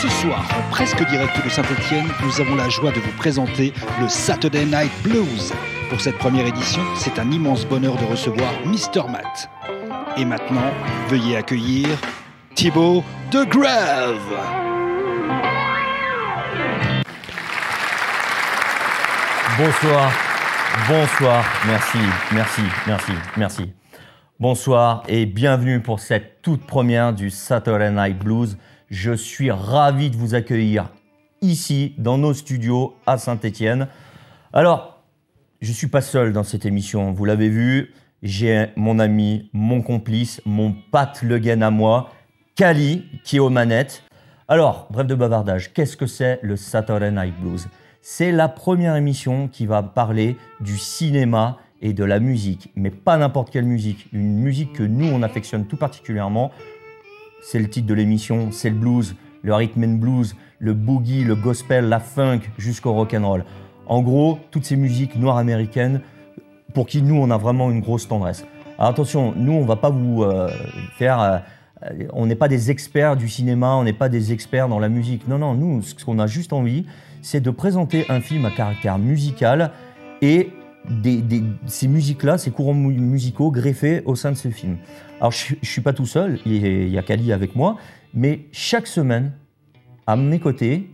Ce soir, presque direct de Saint-Etienne, nous avons la joie de vous présenter le Saturday Night Blues. Pour cette première édition, c'est un immense bonheur de recevoir Mr. Matt. Et maintenant, veuillez accueillir Thibaut de Grave. Bonsoir, bonsoir, merci, merci, merci, merci. Bonsoir et bienvenue pour cette toute première du Saturday Night Blues. Je suis ravi de vous accueillir ici dans nos studios à Saint-Étienne. Alors, je ne suis pas seul dans cette émission, vous l'avez vu, j'ai mon ami, mon complice, mon Pat Le Guen à moi, Kali, qui est aux manettes. Alors, bref de bavardage, qu'est-ce que c'est le Saturday Night Blues? C'est la première émission qui va parler du cinéma et de la musique, mais pas n'importe quelle musique, une musique que nous on affectionne tout particulièrement. C'est le titre de l'émission, c'est le blues, le rhythm and blues, le boogie, le gospel, la funk, jusqu'au rock and roll. En gros, toutes ces musiques noires américaines pour qui nous on a vraiment une grosse tendresse. Alors attention, nous on va pas vous euh, faire, euh, on n'est pas des experts du cinéma, on n'est pas des experts dans la musique. Non non, nous ce qu'on a juste envie, c'est de présenter un film à caractère musical et ces musiques-là, ces courants mu- musicaux greffés au sein de ce film. Alors je, je suis pas tout seul, il y a- Kali avec moi, mais chaque semaine, à mes côtés,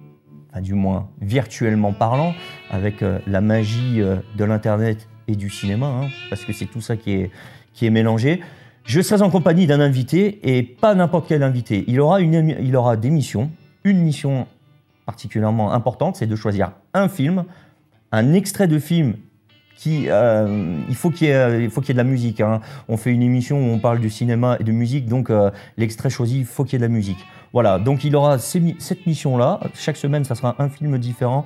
enfin, du moins virtuellement parlant, avec euh, la magie euh, de l'internet et du cinéma, hein, parce que c'est tout ça qui est, qui est mélangé. Je serai en compagnie d'un invité et pas n'importe quel invité. Il aura, une, il aura des missions, une mission particulièrement importante, c'est de choisir un film, un extrait de film qui, euh, il faut qu'il y, ait- de la musique. hein. On fait une émission où on parle du cinéma et de musique, donc euh, l'extrait choisi, il faut qu'il y ait de la musique. Voilà, donc il aura cette mission-là. Chaque semaine, ça sera un film différent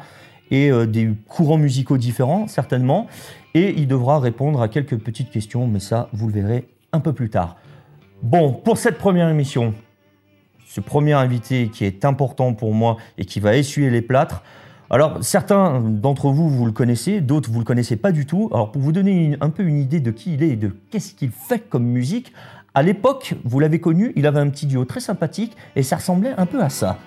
et euh, des courants musicaux différents, certainement. Et il devra répondre à quelques petites questions, mais ça, vous le verrez un peu plus tard. Bon, pour cette première émission, ce premier invité qui est important pour moi et qui va essuyer les plâtres. Alors, certains d'entre vous, vous le connaissez, d'autres, vous le connaissez pas du tout. Alors, pour vous donner un peu une idée de qui il est et de qu'est-ce qu'il fait comme musique, à l'époque, vous l'avez connu, il avait un petit duo très sympathique et ça ressemblait un peu à ça.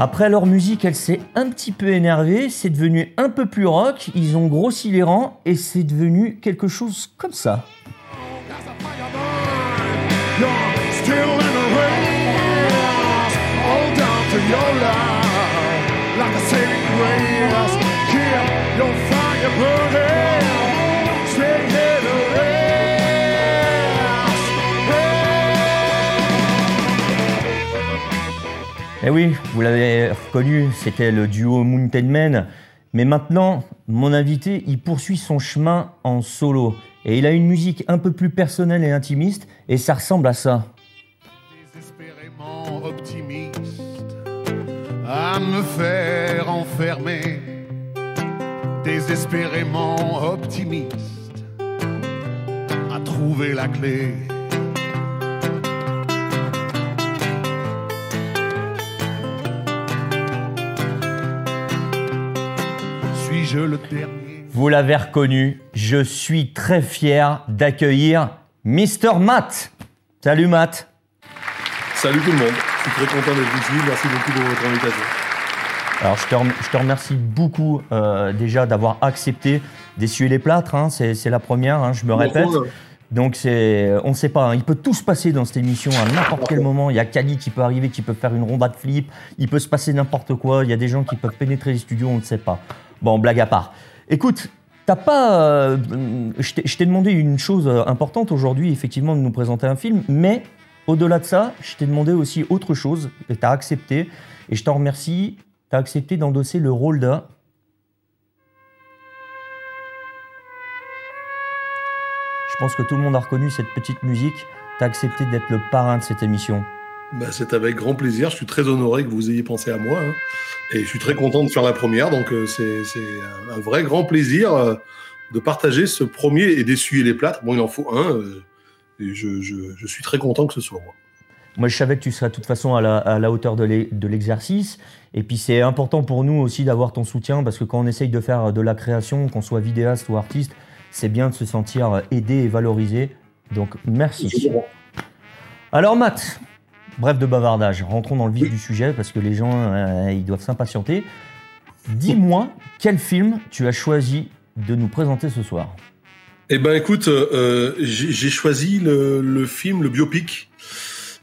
Après leur musique, elle s'est un petit peu énervée, c'est devenu un peu plus rock, ils ont grossi les rangs et c'est devenu quelque chose comme ça. Eh oui, vous l'avez reconnu, c'était le duo Mountain Man. Mais maintenant, mon invité, il poursuit son chemin en solo. Et il a une musique un peu plus personnelle et intimiste, et ça ressemble à ça. désespérément optimiste à me faire enfermer, désespérément optimiste à trouver la clé. Suis-je le dernier Vous l'avez reconnu, je suis très fier d'accueillir Mr. Matt. Salut Matt. Salut tout le monde, je suis très content d'être ici, merci beaucoup pour votre invitation. Alors je te, rem- je te remercie beaucoup euh, déjà d'avoir accepté d'essuyer les plâtres, hein, c'est la première, hein, je me répète. Donc c'est, on ne sait pas, hein, il peut tout se passer dans cette émission à n'importe quel moment. Il y a Kali qui peut arriver, qui peut faire une ronda de flip, il peut se passer n'importe quoi, il y a des gens qui peuvent pénétrer les studios, on ne sait pas. Bon, blague à part. Écoute, t'as pas, euh, je t'ai- demandé une chose euh, importante aujourd'hui, effectivement, de nous présenter un film, mais au-delà de ça, je t'ai demandé aussi autre chose, et t'as accepté, et je t'en remercie, t'as accepté d'endosser le rôle d'un Je pense que tout le monde a reconnu cette petite musique. Tu as accepté d'être le parrain de cette émission. Bah, c'est avec grand plaisir. Je suis très honoré que vous ayez pensé à moi. hein. Et je suis très content de faire la première. Donc, euh, c'est un, vrai grand plaisir euh, de partager ce premier et d'essuyer les plâtres. Bon, il en faut un. euh, et je, je- je suis très content que ce soit moi. Moi, je savais que tu serais de toute façon à la, à la hauteur de l'exercice. Et puis, c'est important pour nous aussi d'avoir ton soutien parce que quand on essaye de faire de la création, qu'on soit vidéaste ou artiste, c'est bien de se sentir aidé et valorisé. Donc, merci. Alors, Matt, bref de bavardage, rentrons dans le vif du sujet parce que les gens, euh, ils doivent s'impatienter. Dis-moi, quel film tu as choisi de nous présenter ce soir Eh ben, écoute, euh, euh, j'ai choisi le, film, le biopic,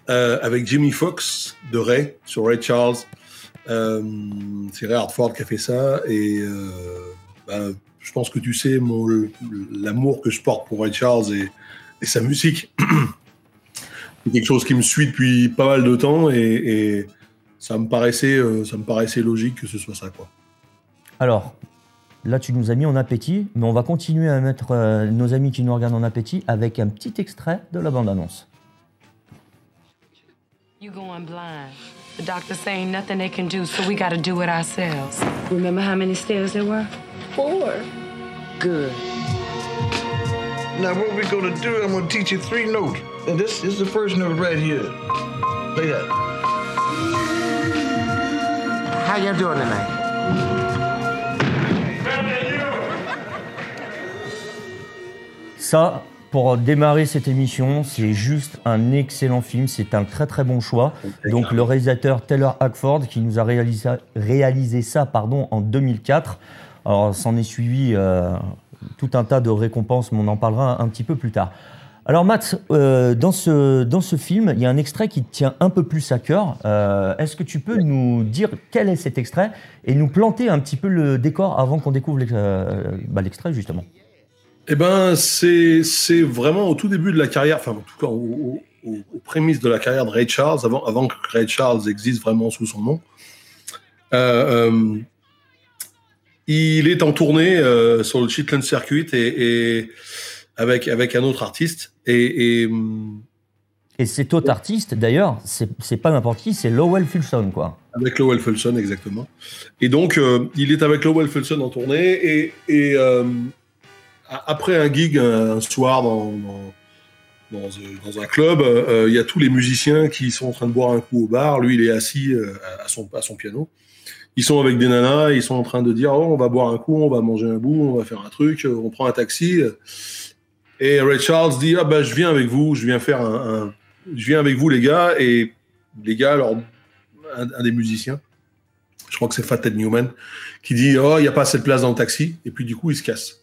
avec Jimmy Fox de Ray, sur Ray Charles. C'est Ray Hartford qui a fait ça. Et ben, je pense que tu sais l'amour que je porte pour Ray Charles et sa musique. c'est quelque chose qui me suit depuis pas mal de temps et, et ça, me paraissait, euh, ça me paraissait logique que ce soit ça. Quoi. Alors, là, tu nous as mis en appétit, mais on va continuer à mettre euh, nos amis qui nous regardent en appétit avec un petit extrait de la bande-annonce. You going blind. The doctor saying nothing they can do, so we gotta do it ourselves. Remember how many stairs there were? Four. Good. Now, what we're gonna do, I'm gonna teach you three notes. And this is the first note right here. Play that. How y'all doing tonight? Ça, pour démarrer cette émission, c'est juste un excellent film. C'est un très très bon choix. Donc, le réalisateur Taylor Hackford qui nous a réalisé, réalisé ça pardon, en 2004. Alors, s'en est suivi euh, tout un tas de récompenses, mais on en parlera un petit peu plus tard. Alors Matt, euh, dans, ce, dans ce film, il y a un extrait qui te tient un peu plus à cœur. Euh, Est-ce que tu peux nous dire quel est cet extrait et nous planter un petit peu le décor avant qu'on découvre euh, bah, l'extrait justement? Eh ben, c'est vraiment au tout début de la carrière, enfin en tout cas au- au- au- aux prémices de la carrière de Ray Charles, avant, avant que Ray Charles existe vraiment sous son nom. Euh, il est en tournée euh, sur le Chitlin Circuit et, et avec avec un autre artiste et, et, hum, Et cet autre artiste, d'ailleurs, c'est pas n'importe qui, c'est Lowell Fulson, quoi. Avec Lowell Fulson, exactement. Et donc, euh, il est avec Lowell Fulson en tournée. Et, et euh, a- après un gig, un, soir dans, dans, dans, dans un club, euh, il y a tous les musiciens qui sont en train de boire un coup au bar. Lui, il est assis euh, à, son, à son piano. Ils sont avec des nanas, ils sont en train de dire oh, on va boire un coup, on va manger un bout, on va faire un truc, on prend un taxi. Et Ray Charles dit ah bah je viens avec vous, je viens faire un, je viens avec vous les gars et les gars alors un, des musiciens, je crois que c'est Fat Ted Newman, qui dit oh il y a pas assez de place dans le taxi et puis du coup il se casse.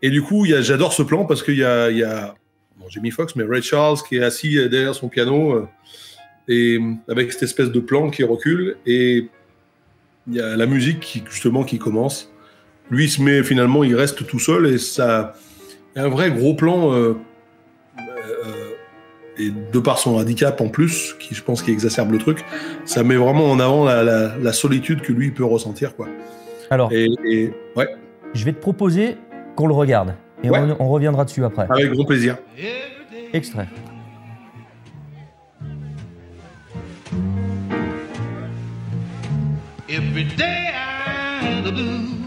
Et du coup j'adore ce plan parce qu'il y a, y a Jamie Foxx mais Ray Charles qui est assis derrière son piano euh, et avec cette espèce de plan qui recule et il y a la musique qui justement qui commence. Lui il se met finalement il reste tout seul et ça il y a un vrai gros plan euh, euh, et de par son handicap en plus, qui je pense qui exacerbe le truc, ça met vraiment en avant la, la- la solitude que lui peut ressentir quoi. Alors, Et, et- ouais, je vais te proposer qu'on le regarde. Et Ouais. on, on reviendra dessus après. avec grand plaisir. Extrait. Every day I had the blues.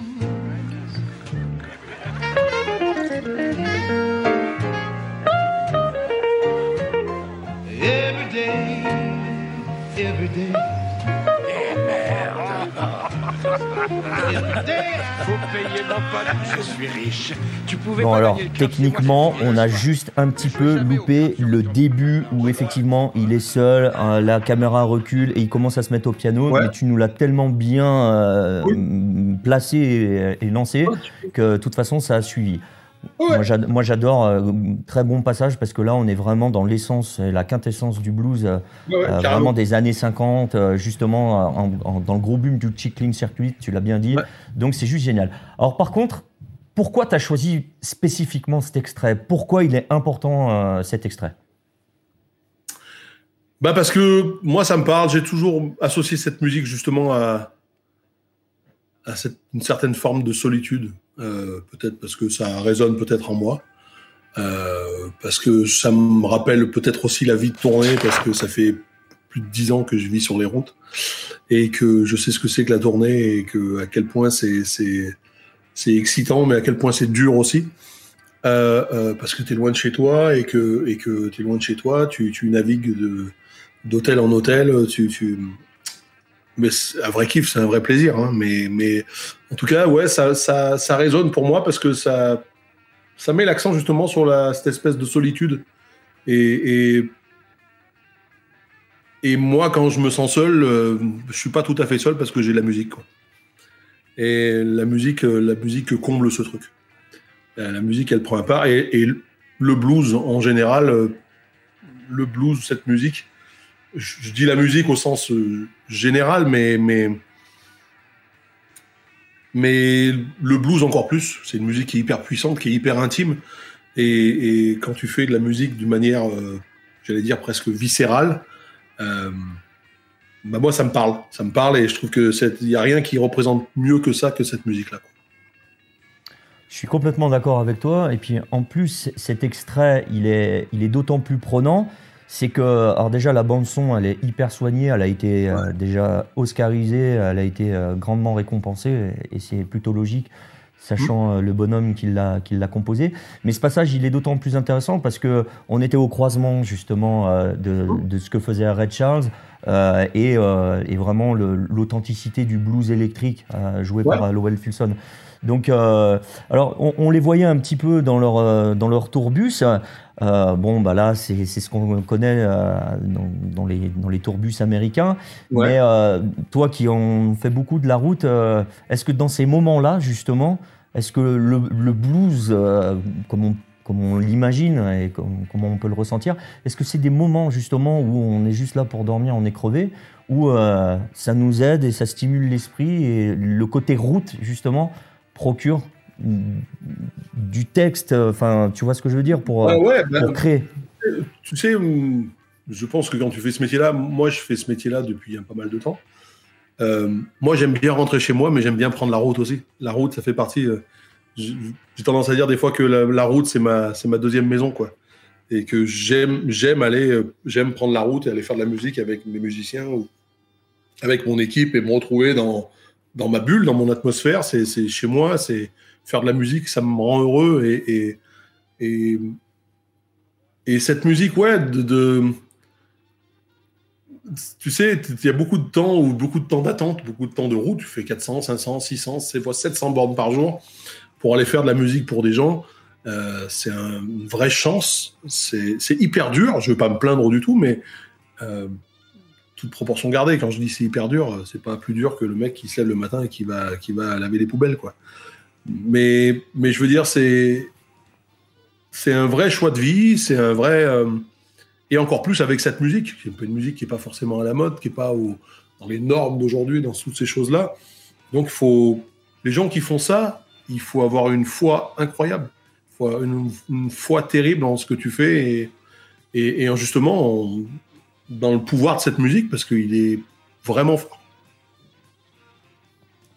Bon alors, techniquement, on a juste un petit peu loupé le début où effectivement il est seul, euh, la caméra recule et il commence à se mettre au piano. Ouais. Mais tu nous l'as tellement bien euh, placé et, et lancé que de toute façon ça a suivi. Ouais. Moi, j'ad- Moi j'adore, euh, très bon passage parce que là on est vraiment dans l'essence la quintessence du blues, euh, Ouais, euh, vraiment des années 50, euh, justement en- en- dans le gros boom du Chickling Circuit, tu l'as bien dit. Ouais. Donc c'est juste génial. Alors par contre, pourquoi tu as choisi spécifiquement cet extrait? Pourquoi il est important cet extrait? Bah parce que moi ça me parle, j'ai toujours associé cette musique justement à, à cette, une certaine forme de solitude, euh, peut-être parce que ça résonne peut-être en moi, euh, parce que ça me rappelle peut-être aussi la vie de tournée, parce que ça fait plus de dix ans que je vis sur les routes et que je sais ce que c'est que la tournée et que à quel point c'est c'est excitant, mais à quel point c'est dur aussi. Euh, euh, parce que tu es loin de chez toi et que et que tu es loin de chez toi, tu, tu navigues d'hôtel en hôtel, tu, tu mais un vrai kiff, c'est un vrai plaisir. Hein, mais mais en tout cas, ouais, ça ça ça résonne pour moi parce que ça ça met l'accent justement sur cette espèce de solitude et, et moi, quand je me sens seul, euh, je suis pas tout à fait seul parce que j'ai la musique. Et la musique, euh, la musique comble ce truc. Euh, La musique, elle prend un part. Et, le blues, en général, euh, le blues, cette musique, je, dis la musique au sens général, mais, mais, mais le blues encore plus. C'est une musique qui est hyper puissante, qui est hyper intime. Et, quand tu fais de la musique d'une manière, euh, j'allais dire presque viscérale, euh, bah moi ça me parle, ça me parle et je trouve que il y a rien qui représente mieux que ça que cette musique là. Je suis complètement d'accord avec toi. Et puis en plus, cet extrait, il est, il est d'autant plus prenant. C'est que, alors déjà, la bande-son, elle est hyper soignée. Elle a été euh, déjà oscarisée. Elle a été euh, grandement récompensée. Et, et c'est plutôt logique, sachant euh, le bonhomme qui l'a, qui l'a composé. Mais ce passage, il est d'autant plus intéressant parce que on était au croisement, justement, euh, de, de ce que faisait Red Charles. euh, et, euh, et vraiment l'authenticité du blues électrique euh, joué Ouais. par Lowell Fulson. Donc, euh, alors, on, on les voyait un petit peu dans leur, euh, dans leur tourbus. Euh, bon, bah là, c'est c'est ce qu'on connaît euh, dans, dans les, dans les tourbus américains. Ouais. Mais euh, toi qui en fais beaucoup de la route, est-ce que dans ces moments-là, justement, est-ce que le, le blues, comme on, comme on l'imagine et comme, comment on peut le ressentir, est-ce que c'est des moments, justement, où on est juste là pour dormir, on est crevé, où euh, ça nous aide et ça stimule l'esprit et le côté route, justement, procure du texte, enfin, tu vois ce que je veux dire, pour, Ouais, ouais, bah, pour créer. tu sais, hum, je pense que quand tu fais ce métier-là, moi je fais ce métier-là depuis un pas mal de temps. Euh, moi j'aime bien rentrer chez moi, mais j'aime bien prendre la route aussi. La route, ça fait partie. euh, j'ai tendance à dire des fois que la, la route c'est ma ma deuxième maison quoi, et que j'aime j'aime aller euh, j'aime prendre la route et aller faire de la musique avec mes musiciens ou avec mon équipe et me retrouver dans dans ma bulle, dans mon atmosphère. C'est chez moi, c'est faire de la musique, ça me rend heureux et, et et, et cette musique, ouais, de, tu sais, il y a beaucoup de temps ou beaucoup de temps d'attente, beaucoup de temps de route. Tu fais 400, 500, 600, c'est fois 700 bornes par jour pour aller faire de la musique pour des gens. Euh, c'est un- une vraie chance. C'est hyper dur. Je veux pas me plaindre du tout, mais euh, toute proportion gardée. Quand je dis c'est hyper dur, c'est pas plus dur que le mec qui se lève le matin et qui va qui va laver les poubelles, quoi. Mais mais je veux dire, c'est c'est un vrai choix de vie, c'est un vrai. euh, et encore plus avec cette musique, qui est un peu une musique qui n'est pas forcément à la mode, qui n'est pas au- dans les normes d'aujourd'hui, dans toutes ces choses-là. Donc, faut, les gens qui font ça, il faut avoir une foi incroyable, une, foi terrible dans ce que tu fais et, et, justement en- dans le pouvoir de cette musique parce qu'il est vraiment fort.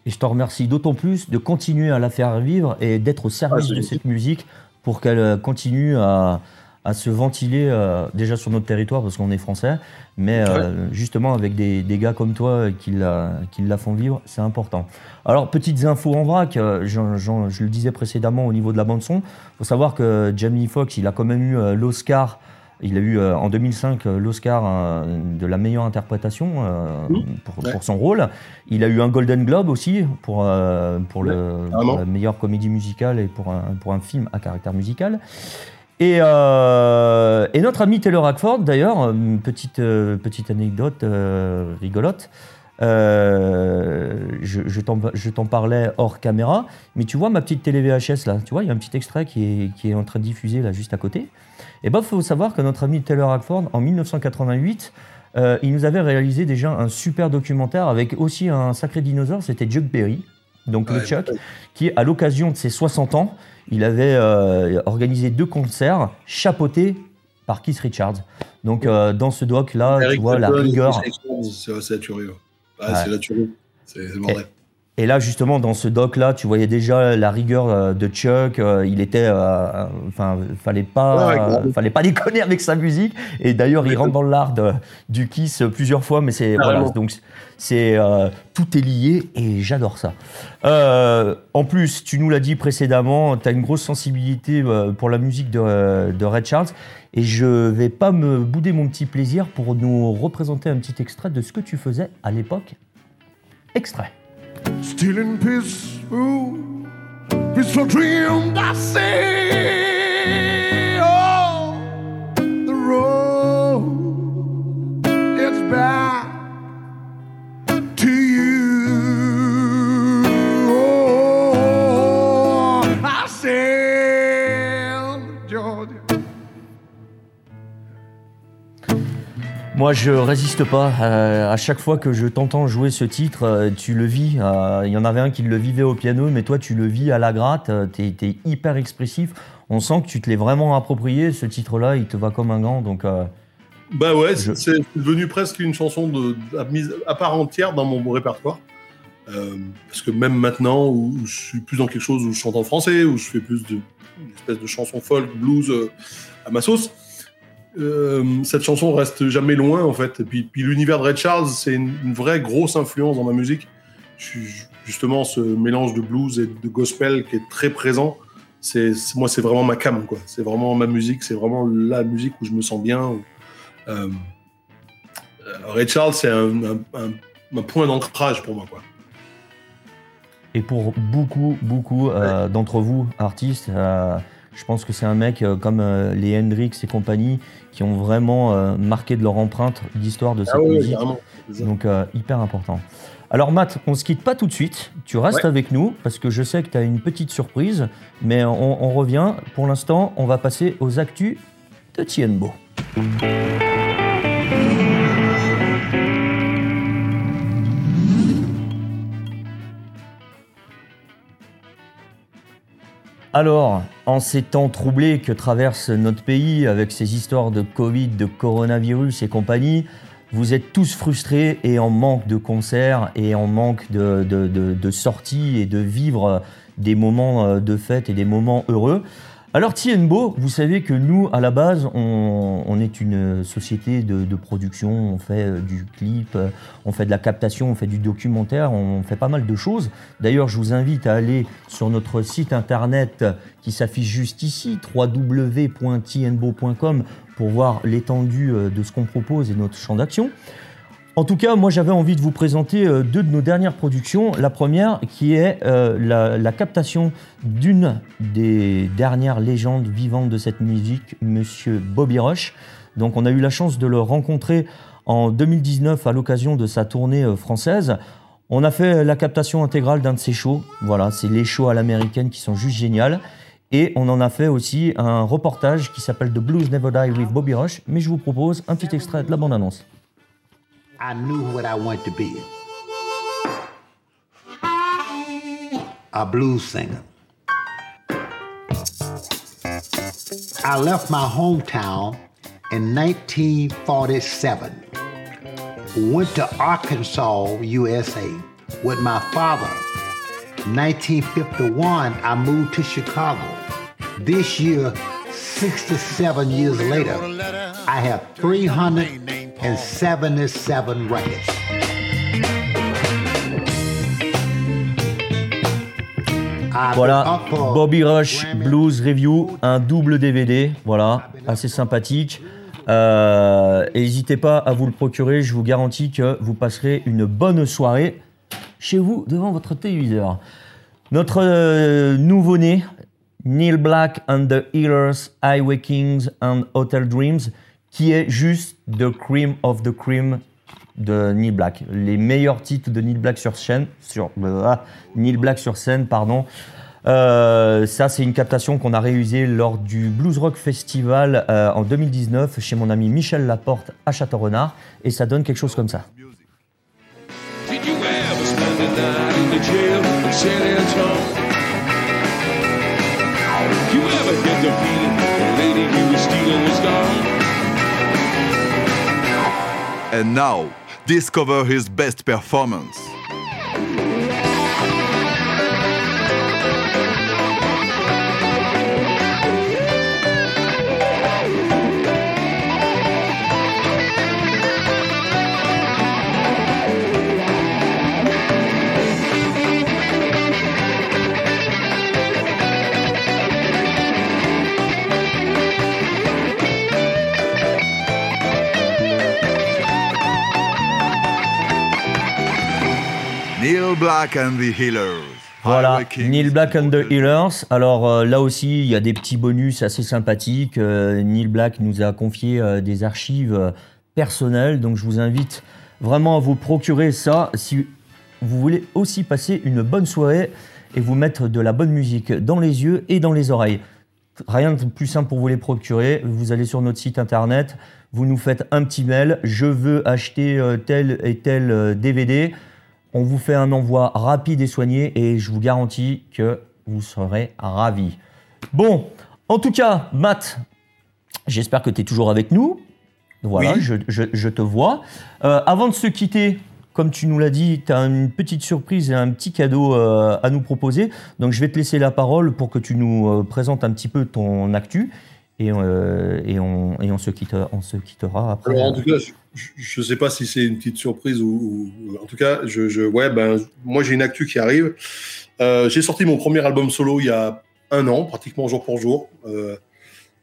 Et je te remercie d'autant plus de continuer à la faire vivre et d'être au service Ah, de cette musique pour qu'elle euh, continue à, à se ventiler euh, déjà sur notre territoire parce qu'on est français, mais euh, justement avec des, des gars comme toi qui la, qui la font vivre, c'est important. Alors, petites infos en vrac, euh, j'en- je le disais précédemment au niveau de la bande-son, il faut savoir que Jamie Foxx, il a quand même eu l'Oscar il a eu euh, en 2005 euh, l'Oscar euh, de la meilleure interprétation euh, pour, Ouais. pour son rôle. Il a eu un Golden Globe aussi pour, pour, le, pour la meilleure comédie musicale et pour un, pour un film à caractère musical. Et, et notre ami Taylor Hackford, d'ailleurs, petite, petite anecdote rigolote. Euh, je je t'en parlais hors caméra, mais tu vois ma petite télé VHS là, tu vois, il y a un petit extrait qui est, qui est en train de diffuser là juste à côté. Et ben, faut savoir que notre ami Taylor Hackford, en 1988, euh, il nous avait réalisé déjà un super documentaire avec aussi un sacré dinosaure, c'était Chuck Berry, donc le Ouais, Chuck, qui, à l'occasion de ses 60 ans, il avait euh, organisé deux concerts chapeautés par Keith Richards. Donc, euh, dans ce doc-là, tu Eric vois la rigueur. Tuerie. ouais. Ouais, Ouais. C'est la tuerie. C'est c'est le bordel. Et là, justement, dans ce doc-là, tu voyais déjà la rigueur euh, de Chuck. euh, il était, euh, enfin, fallait pas, Ouais, euh, fallait pas déconner avec sa musique. Et d'ailleurs, il rentre dans l'art du Kiss plusieurs fois, mais c'est voilà, donc c'est euh, tout est lié et j'adore ça. En plus, tu nous l'as dit précédemment, tu as une grosse sensibilité pour la musique de, de Red Charles. Et je vais pas me bouder mon petit plaisir pour nous représenter un petit extrait de ce que tu faisais à l'époque. Extrait. still in peace, ooh, peaceful dream I see. Moi, je résiste pas. Euh, à chaque fois que je t'entends jouer ce titre, euh, tu le vis. Euh, Il y en avait un qui le vivait au piano, mais toi, tu le vis à la gratte. Euh, T'es es hyper expressif. On sent que tu te l'es vraiment approprié. Ce titre-là, il te va comme un gant. Donc, Bah ouais, Je- c'est devenu presque une chanson de, à, mise- à part entière dans mon répertoire. Parce que même maintenant, où, où je suis plus dans quelque chose où je chante en français, où je fais plus de une espèce de chanson folk, blues à ma sauce, euh, cette chanson reste jamais loin en fait. Et puis, puis l'univers de Red Charles, c'est une, une vraie grosse influence dans ma musique. Justement, ce mélange de blues et de gospel qui est très présent. C'est moi, c'est vraiment ma cam quoi. C'est vraiment ma musique. C'est vraiment la musique où je me sens bien. euh, Ray Charles, c'est un, un- un- un point d'ancrage pour moi. Quoi. et pour beaucoup, beaucoup euh, d'entre vous, artistes, euh, je pense que c'est un mec euh, comme euh, les Hendrix et compagnie qui ont vraiment euh, marqué de leur empreinte l'histoire de cette Ah ouais, musique. Donc, hyper important. Alors, Matt, on se quitte pas tout de suite. Tu restes Ouais. avec nous parce que je sais que tu as une petite surprise, mais on, on revient. Pour l'instant, on va passer aux actus de Tienbo. Alors, en ces temps troublés que traverse notre pays avec ces histoires de Covid, de coronavirus et compagnie, vous êtes tous frustrés et en manque de concerts et en manque de, sorties et de vivre des moments euh, de fête et des moments heureux. Alors Tienbo, vous savez que nous, à la base, on, est une société de, de production, on fait euh, du clip, euh, on fait de la captation, on fait du documentaire, on fait pas mal de choses. D'ailleurs, je vous invite à aller sur notre site internet qui s'affiche juste ici, www.tienbo.com, pour voir l'étendue euh, de ce qu'on propose et notre champ d'action. En tout cas, moi j'avais envie de vous présenter euh, deux de nos dernières productions. La première qui est euh, la, captation d'une des dernières légendes vivantes de cette musique, Monsieur Bobby Rush. Donc on a eu la chance de le rencontrer en 2019 à l'occasion de sa tournée euh, française. On a fait la captation intégrale d'un de ses shows. Voilà, c'est les shows à l'américaine qui sont juste géniales. Et on en a fait aussi un reportage qui s'appelle The Blues Never Die with Bobby Rush. Mais je vous propose un petit extrait de la bande-annonce. I knew what I wanted to be a blues singer. I left my hometown in 1947, went to Arkansas, USA with my father. 1951, I moved to Chicago. This year, 67 years later, I have 377 records. I've been Voilà, Bobby Rush. Blues Review, un double DVD, voilà, assez sympathique. Euh, N'hésitez pas à vous le procurer, je vous garantis que vous passerez une bonne soirée chez vous devant votre téléviseur. Notre euh, nouveau-né, Neil Black and the Healers, Highway Kings and Hotel Dreams, qui est juste the cream of the cream de Neil Black. Les meilleurs titres de Neil Black sur scène, sur ah, Neil Black sur scène, pardon. Euh, ça, c'est une captation qu'on a réalisée lors du Blues Rock Festival euh, en 2019 chez mon ami Michel Laporte à Château-Renard, et ça donne quelque chose comme ça. And now, discover his best performance. Black and the Healers. Voilà. Neil Black and the Healers. Alors euh, là aussi, il y a des petits bonus assez sympathiques. Euh, Neil Black nous a confié euh, des archives personnelles, donc je vous invite vraiment à vous procurer ça si vous voulez aussi passer une bonne soirée et vous mettre de la bonne musique dans les yeux et dans les oreilles. Rien de plus simple pour vous les procurer. Vous allez sur notre site internet, vous nous faites un petit mail. Je veux acheter tel et tel DVD. On vous fait un envoi rapide et soigné et je vous garantis que vous serez ravis. Bon, en tout cas, Matt, j'espère que tu es toujours avec nous. Voilà, Oui. je, je- je te vois. Euh, avant de se quitter, comme tu nous l'as dit, tu as une petite surprise et un petit cadeau euh, à nous proposer. Donc je vais te laisser la parole pour que tu nous euh, présentes un petit peu ton actu. Et, et, on, et on, se quitte, on se quittera après. Alors, en tout cas, je ne sais pas si c'est une petite surprise ou, ou- en tout cas, je, je- ouais, ben, moi j'ai une actu qui arrive. Euh, j'ai sorti mon premier album solo il y a un an, pratiquement jour pour jour. Euh,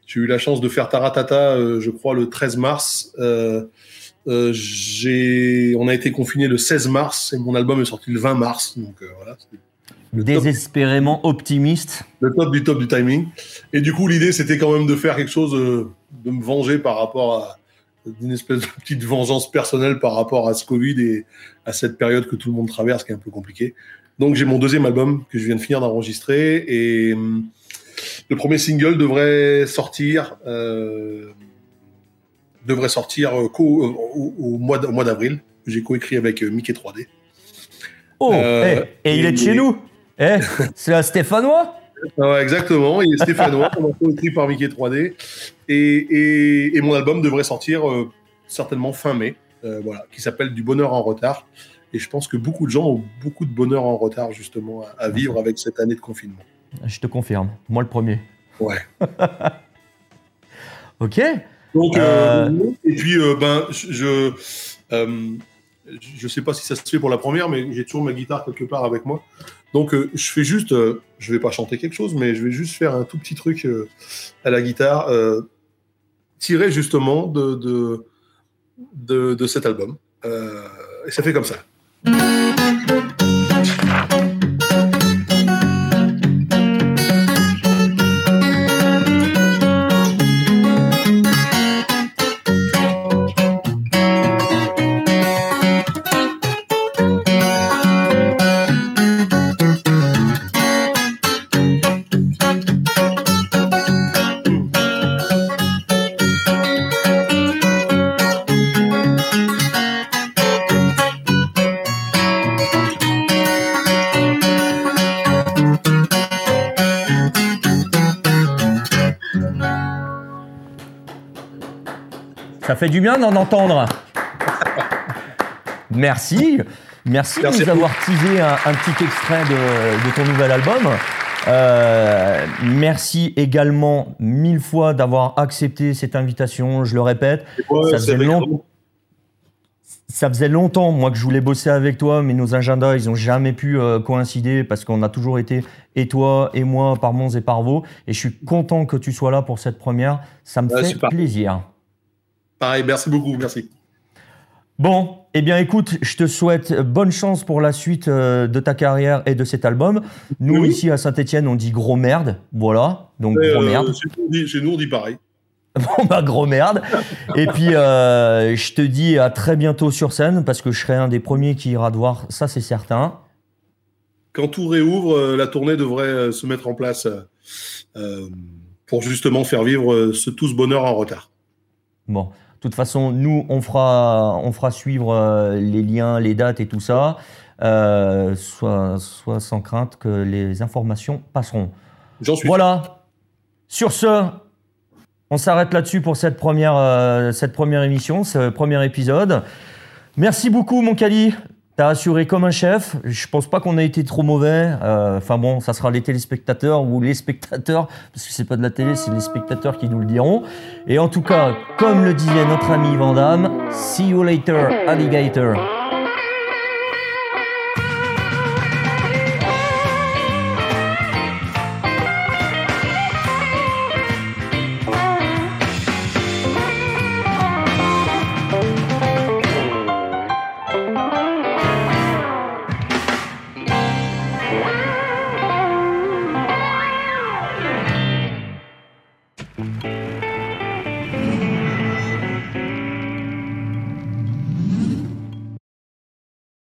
j'ai eu la chance de faire Taratata, euh, je crois, le 13 mars. Euh, j'ai, on a été confiné le 16 mars et mon album est sorti le 20 mars. Donc voilà, Désespérément optimiste. le top du top du timing. Et du coup, l'idée, c'était quand même de faire quelque chose, de me venger par rapport à d'une espèce de petite vengeance personnelle par rapport à ce Covid et à cette période que tout le monde traverse, qui est un peu compliquée. Donc, j'ai mon deuxième album que je viens de finir d'enregistrer et hum, le premier single devrait sortir, euh, devrait sortir euh, co- euh, au, au mois au mois d'avril. J'ai coécrit avec euh, Mickey 3D. Oh, Euh, eh, et il est de chez nous. Eh, c'est un Stéphanois. Ouais, exactement, il est stéphanois, on a écrit par Mickey 3D. Et, et, et mon album devrait sortir euh, certainement fin mai, euh, voilà, qui s'appelle Du bonheur en retard. Et je pense que beaucoup de gens ont beaucoup de bonheur en retard, justement, à, à vivre avec cette année de confinement. Je te confirme. Moi, le premier. Ouais. Ok. Donc, Euh, et puis, ben, je, euh, je sais pas si ça se fait pour la première, mais j'ai toujours ma guitare quelque part avec moi. Donc, euh, je fais juste, euh, je vais pas chanter quelque chose, mais je vais juste faire un tout petit truc euh, à la guitare, tiré justement de, de, de, de cet album. Et ça fait comme ça. Ça fait du bien d'en entendre. Merci. Merci, Merci de nous avoir teasé un, un petit extrait de, de ton nouvel album. Euh, merci également mille fois d'avoir accepté cette invitation. Je le répète, Ouais, ça, faisait long- ça faisait longtemps moi que je voulais bosser avec toi, mais nos agendas ils ont jamais pu euh, coïncider parce qu'on a toujours été et toi et moi par Mons et par Vaux. Et je suis content que tu sois là pour cette première. Ça me Ouais, fait super. plaisir. Pareil, merci beaucoup, merci. Bon, eh bien écoute, je te souhaite bonne chance pour la suite euh, de ta carrière et de cet album. Nous, Oui. ici à Saint-Etienne, on dit gros merde. Voilà, donc Et, gros euh, merde. chez nous, on dit- chez nous, on dit pareil. Bon, bah gros merde. Et puis, euh, je te dis à très bientôt sur scène parce que je serai un des premiers qui ira te voir, ça c'est certain. Quand tout réouvre, la tournée devrait se mettre en place euh, pour justement faire vivre ce, tout ce bonheur en retard. Bon, de toute façon, nous, on fera, on fera suivre euh, les liens, les dates et tout ça, euh, soit, soit sans crainte que les informations passeront. J'en suis Voilà. Sur ce, on s'arrête là-dessus pour cette première, euh, cette première émission, ce premier épisode. Merci beaucoup, mon Cali. T'as assuré comme un chef. Je pense pas qu'on a été trop mauvais. Euh, Enfin bon, ça sera les téléspectateurs ou les spectateurs, parce que c'est pas de la télé, c'est les spectateurs qui nous le diront. Et en tout cas, comme le disait notre ami Vandame, see you later, alligator.